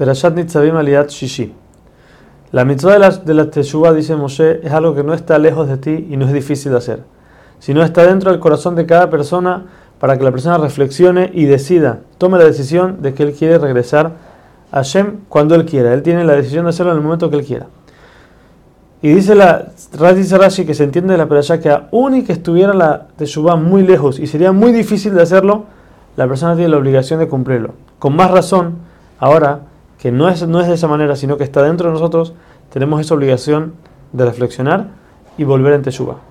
Perashat Nitzavim Aliat Shishi. La mitzvah de la, de la Teshuvah, dice Moshe, es algo que no está lejos de ti y no es difícil de hacer, sino está dentro del corazón de cada persona para que la persona reflexione y decida, tome la decisión de que él quiere regresar a Hashem cuando él quiera. Él tiene la decisión de hacerlo en el momento que él quiera. Y dice la Rashi que se entiende de la perashá que aún y que estuviera la Teshuvah muy lejos y sería muy difícil de hacerlo, la persona tiene la obligación de cumplirlo. Con más razón, ahora que no es, no es de esa manera, sino que está dentro de nosotros, tenemos esa obligación de reflexionar y volver en Teshuvah.